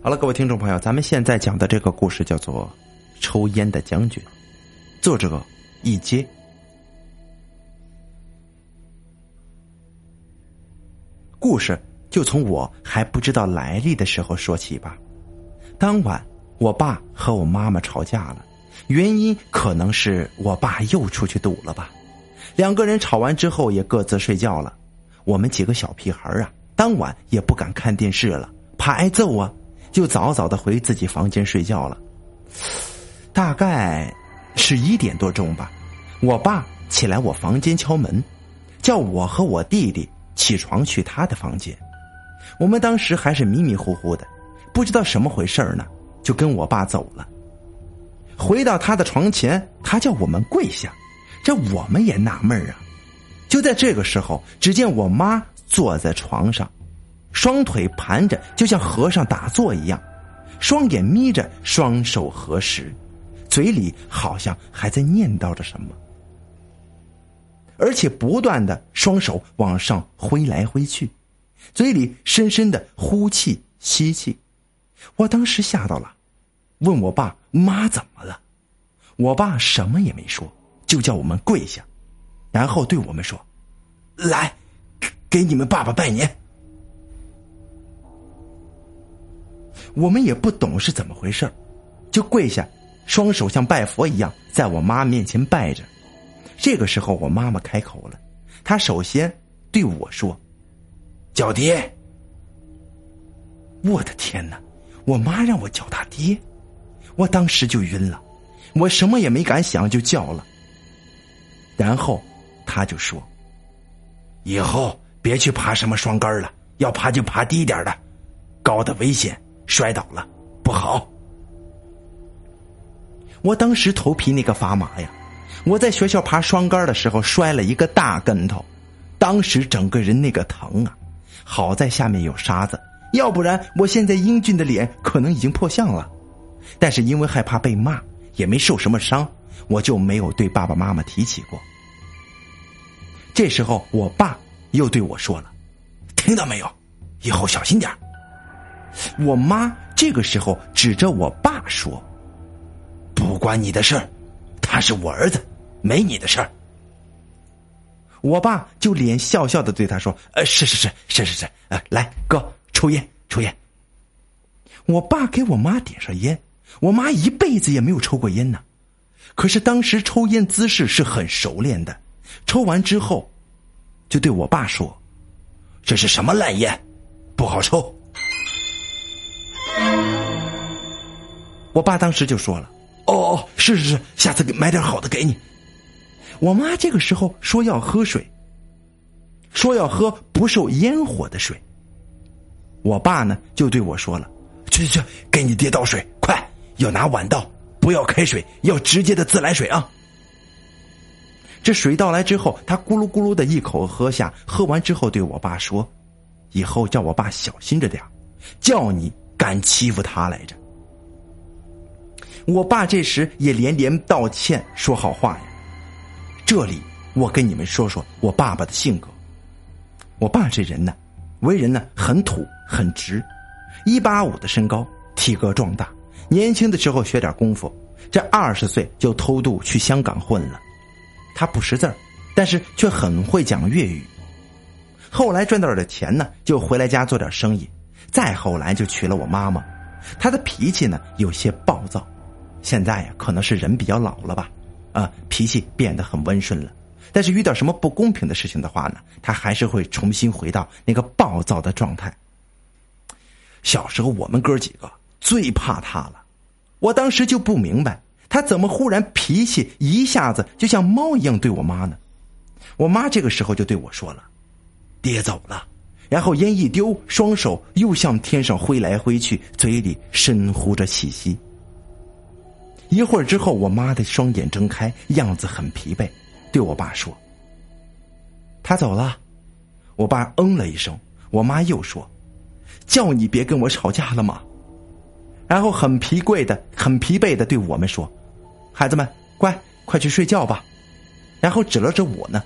好了，各位听众朋友，咱们现在讲的这个故事叫做《抽烟的将军》，作者一阶。故事就从我还不知道来历的时候说起吧。当晚，我爸和我妈妈吵架了，原因可能是我爸又出去赌了吧。两个人吵完之后也各自睡觉了。我们几个小屁孩啊，当晚也不敢看电视了，怕挨揍啊。就早早的回自己房间睡觉了。大概是一点多钟吧，我爸起来我房间敲门，叫我和我弟弟起床去他的房间。我们当时还是迷迷糊糊的，不知道什么回事呢，就跟我爸走了。回到他的床前，他叫我们跪下，这我们也纳闷啊。就在这个时候，只见我妈坐在床上。双腿盘着，就像和尚打坐一样，双眼眯着，双手合十，嘴里好像还在念叨着什么，而且不断的双手往上挥来挥去，嘴里深深的呼气吸气。我当时吓到了，问我爸妈怎么了，我爸什么也没说，就叫我们跪下，然后对我们说：“来，给你们爸爸拜年。”我们也不懂是怎么回事就跪下，双手像拜佛一样，在我妈面前拜着。这个时候，我妈妈开口了，她首先对我说：“叫爹。”我的天哪！我妈让我叫她爹，我当时就晕了，我什么也没敢想就叫了。然后，她就说：“以后别去爬什么双杆了，要爬就爬低点的，高的危险。”摔倒了，不好！我当时头皮那个发麻呀！我在学校爬双杆的时候摔了一个大跟头，当时整个人那个疼啊！好在下面有沙子，要不然我现在英俊的脸可能已经破相了。但是因为害怕被骂，也没受什么伤，我就没有对爸爸妈妈提起过。这时候，我爸又对我说了：“听到没有？以后小心点我妈这个时候指着我爸说：“不关你的事儿，他是我儿子，没你的事儿。”我爸就脸笑笑的对他说：“呃，是是是是是是，呃，来哥抽烟抽烟。”我爸给我妈点上烟，我妈一辈子也没有抽过烟呢，可是当时抽烟姿势是很熟练的，抽完之后，就对我爸说：“这是什么烂烟，不好抽。”我爸当时就说了：“哦哦，是是是，下次给买点好的给你。”我妈这个时候说要喝水，说要喝不受烟火的水。我爸呢就对我说了：“去去去，给你爹倒水，快，要拿碗倒，不要开水，要直接的自来水啊。”这水倒来之后，他咕噜咕噜的一口喝下，喝完之后对我爸说：“以后叫我爸小心着点叫你。”敢欺负他来着！我爸这时也连连道歉，说好话呀。这里我跟你们说说我爸爸的性格。我爸这人呢，为人呢很土很直，一八五的身高，体格壮大。年轻的时候学点功夫，这二十岁就偷渡去香港混了。他不识字，但是却很会讲粤语。后来赚到了钱呢，就回来家做点生意。再后来就娶了我妈妈，他的脾气呢有些暴躁，现在呀可能是人比较老了吧，啊脾气变得很温顺了，但是遇到什么不公平的事情的话呢，他还是会重新回到那个暴躁的状态。小时候我们哥几个最怕他了，我当时就不明白他怎么忽然脾气一下子就像猫一样对我妈呢？我妈这个时候就对我说了：“爹走了。”然后烟一丢，双手又向天上挥来挥去，嘴里深呼着气息。一会儿之后，我妈的双眼睁开，样子很疲惫，对我爸说：“他走了。”我爸嗯了一声。我妈又说：“叫你别跟我吵架了吗？”然后很疲惫的、很疲惫的对我们说：“孩子们，乖，快去睡觉吧。”然后指了指我呢，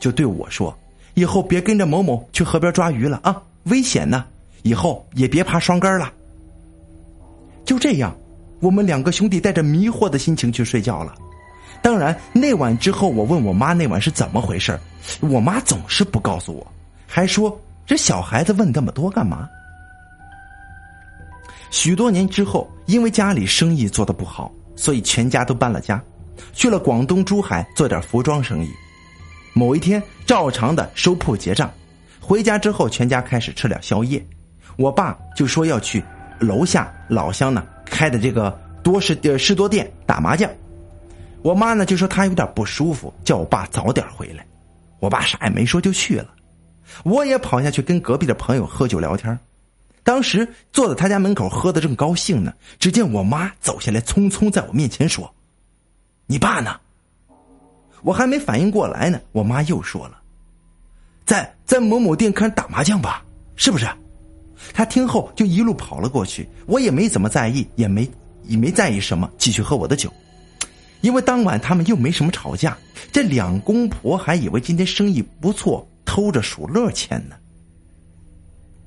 就对我说。以后别跟着某某去河边抓鱼了啊，危险呢！以后也别爬双杆了。就这样，我们两个兄弟带着迷惑的心情去睡觉了。当然，那晚之后，我问我妈那晚是怎么回事我妈总是不告诉我，还说这小孩子问那么多干嘛？许多年之后，因为家里生意做的不好，所以全家都搬了家，去了广东珠海做点服装生意。某一天，照常的收铺结账，回家之后，全家开始吃点宵夜。我爸就说要去楼下老乡呢开的这个多士呃士多店打麻将。我妈呢就说她有点不舒服，叫我爸早点回来。我爸啥也没说就去了。我也跑下去跟隔壁的朋友喝酒聊天。当时坐在他家门口喝的正高兴呢，只见我妈走下来，匆匆在我面前说：“你爸呢？”我还没反应过来呢，我妈又说了：“在在某某店看打麻将吧，是不是？”他听后就一路跑了过去，我也没怎么在意，也没也没在意什么，继续喝我的酒。因为当晚他们又没什么吵架，这两公婆还以为今天生意不错，偷着数乐钱呢。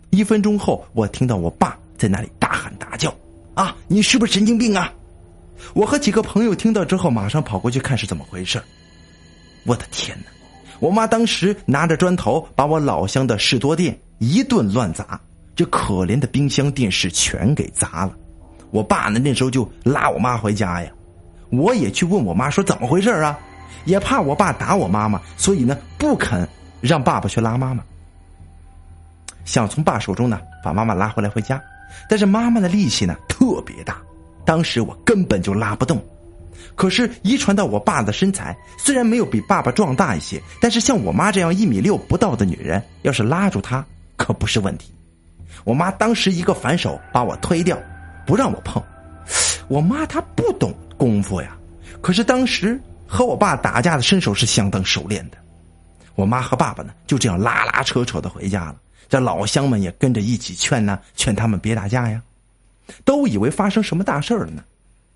一分钟后，我听到我爸在那里大喊大叫：“啊，你是不是神经病啊？”我和几个朋友听到之后，马上跑过去看是怎么回事。我的天哪！我妈当时拿着砖头把我老乡的士多店一顿乱砸，这可怜的冰箱、电视全给砸了。我爸呢，那时候就拉我妈回家呀。我也去问我妈说怎么回事啊，也怕我爸打我妈妈，所以呢不肯让爸爸去拉妈妈。想从爸手中呢把妈妈拉回来回家，但是妈妈的力气呢特别大，当时我根本就拉不动。可是遗传到我爸的身材，虽然没有比爸爸壮大一些，但是像我妈这样一米六不到的女人，要是拉住她可不是问题。我妈当时一个反手把我推掉，不让我碰。我妈她不懂功夫呀，可是当时和我爸打架的身手是相当熟练的。我妈和爸爸呢就这样拉拉扯扯的回家了。这老乡们也跟着一起劝呢，劝他们别打架呀，都以为发生什么大事了呢。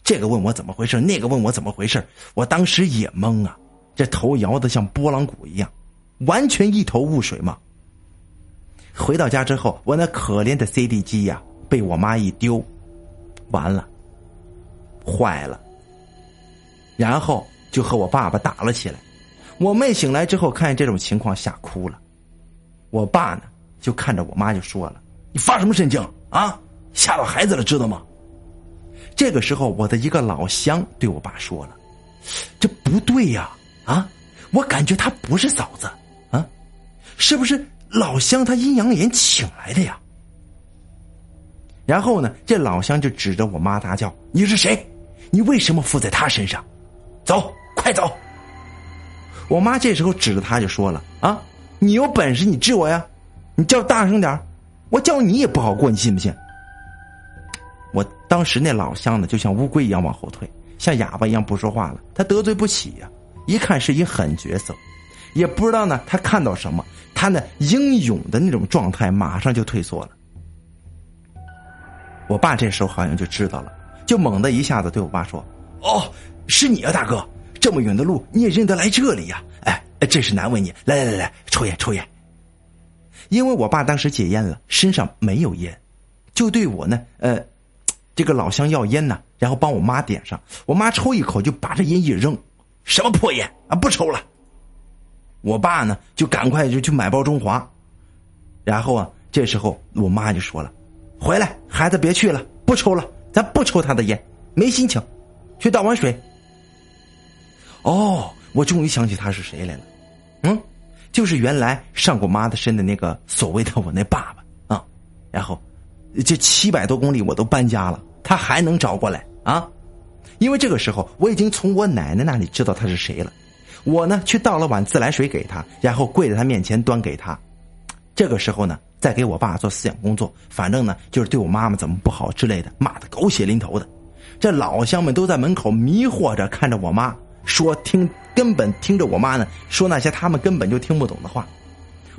这个问我怎么回事，那个问我怎么回事，我当时也懵啊，这头摇的像拨浪鼓一样，完全一头雾水嘛。回到家之后，我那可怜的 CD 机呀，被我妈一丢，完了，坏了。然后就和我爸爸打了起来。我妹醒来之后，看见这种情况，吓哭了。我爸呢？就看着我妈就说了：“你发什么神经啊？吓到孩子了，知道吗？”这个时候，我的一个老乡对我爸说了：“这不对呀，啊，我感觉他不是嫂子，啊，是不是老乡他阴阳眼请来的呀？”然后呢，这老乡就指着我妈大叫：“你是谁？你为什么附在他身上？走，快走！”我妈这时候指着他就说了：“啊，你有本事你治我呀！”你叫大声点我叫你也不好过，你信不信？我当时那老乡呢，就像乌龟一样往后退，像哑巴一样不说话了。他得罪不起呀，一看是一狠角色，也不知道呢他看到什么，他那英勇的那种状态马上就退缩了。我爸这时候好像就知道了，就猛的一下子对我爸说：“哦，是你啊，大哥，这么远的路你也认得来这里呀？哎，真是难为你。来来来来，抽烟抽烟。”因为我爸当时戒烟了，身上没有烟，就对我呢，呃，这个老乡要烟呢，然后帮我妈点上。我妈抽一口就把这烟一扔，什么破烟啊，不抽了。我爸呢就赶快就去买包中华，然后啊，这时候我妈就说了：“回来，孩子别去了，不抽了，咱不抽他的烟，没心情，去倒碗水。”哦，我终于想起他是谁来了，嗯。就是原来上过妈的身的那个所谓的我那爸爸啊，然后这七百多公里我都搬家了，他还能找过来啊？因为这个时候我已经从我奶奶那里知道他是谁了，我呢去倒了碗自来水给他，然后跪在他面前端给他。这个时候呢，再给我爸做思想工作，反正呢就是对我妈妈怎么不好之类的，骂的狗血淋头的。这老乡们都在门口迷惑着看着我妈。说听根本听着我妈呢说那些他们根本就听不懂的话，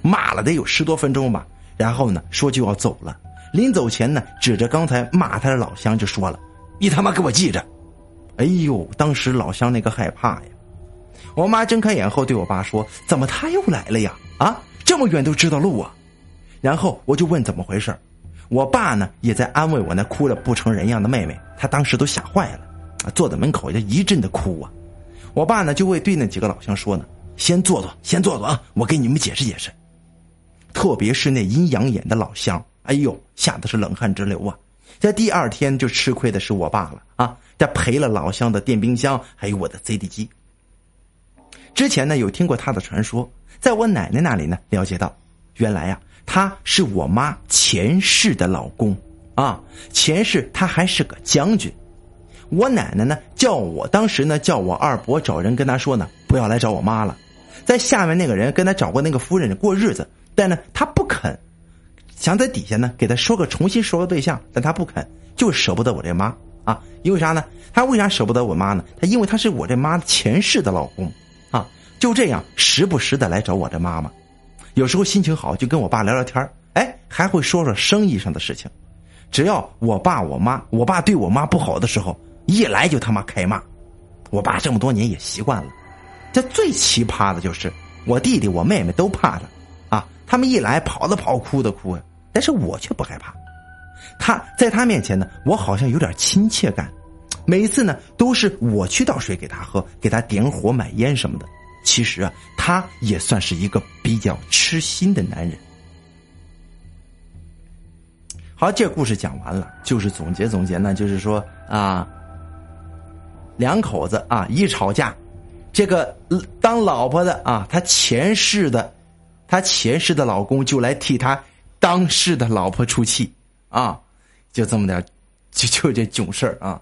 骂了得有十多分钟吧，然后呢说就要走了，临走前呢指着刚才骂他的老乡就说了：“你他妈给我记着！”哎呦，当时老乡那个害怕呀！我妈睁开眼后对我爸说：“怎么他又来了呀？啊，这么远都知道路啊？”然后我就问怎么回事，我爸呢也在安慰我那哭的不成人样的妹妹，他当时都吓坏了，坐在门口就一阵的哭啊。我爸呢就会对那几个老乡说呢：“先坐坐，先坐坐啊，我给你们解释解释。”特别是那阴阳眼的老乡，哎呦，吓得是冷汗直流啊。在第二天就吃亏的是我爸了啊，他赔了老乡的电冰箱，还有我的 CD 机。之前呢有听过他的传说，在我奶奶那里呢了解到，原来呀他是我妈前世的老公啊，前世他还是个将军。我奶奶呢叫我当时呢叫我二伯找人跟他说呢，不要来找我妈了，在下面那个人跟他找过那个夫人过日子，但呢他不肯。想在底下呢给他说个重新说个对象，但他不肯，就舍不得我这妈啊！因为啥呢？他为啥舍不得我妈呢？他因为他是我这妈前世的老公！就这样时不时的来找我这妈妈，有时候心情好就跟我爸聊聊天哎，还会说说生意上的事情。只要我爸我妈，我爸对我妈不好的时候，一来就他妈开骂。我爸这么多年也习惯了。这最奇葩的就是我弟弟我妹妹都怕他啊！他们一来跑的跑，哭的哭。但是我却不害怕，他在他面前呢，我好像有点亲切感。每一次呢，都是我去倒水给他喝，给他点火买烟什么的。其实啊，他也算是一个比较痴心的男人。好，这故事讲完了，就是总结总结呢，就是说啊，两口子啊一吵架，这个当老婆的啊，他前世的，他前世的老公就来替他。当世的老婆出气，啊，就这么点，就就这囧事儿啊。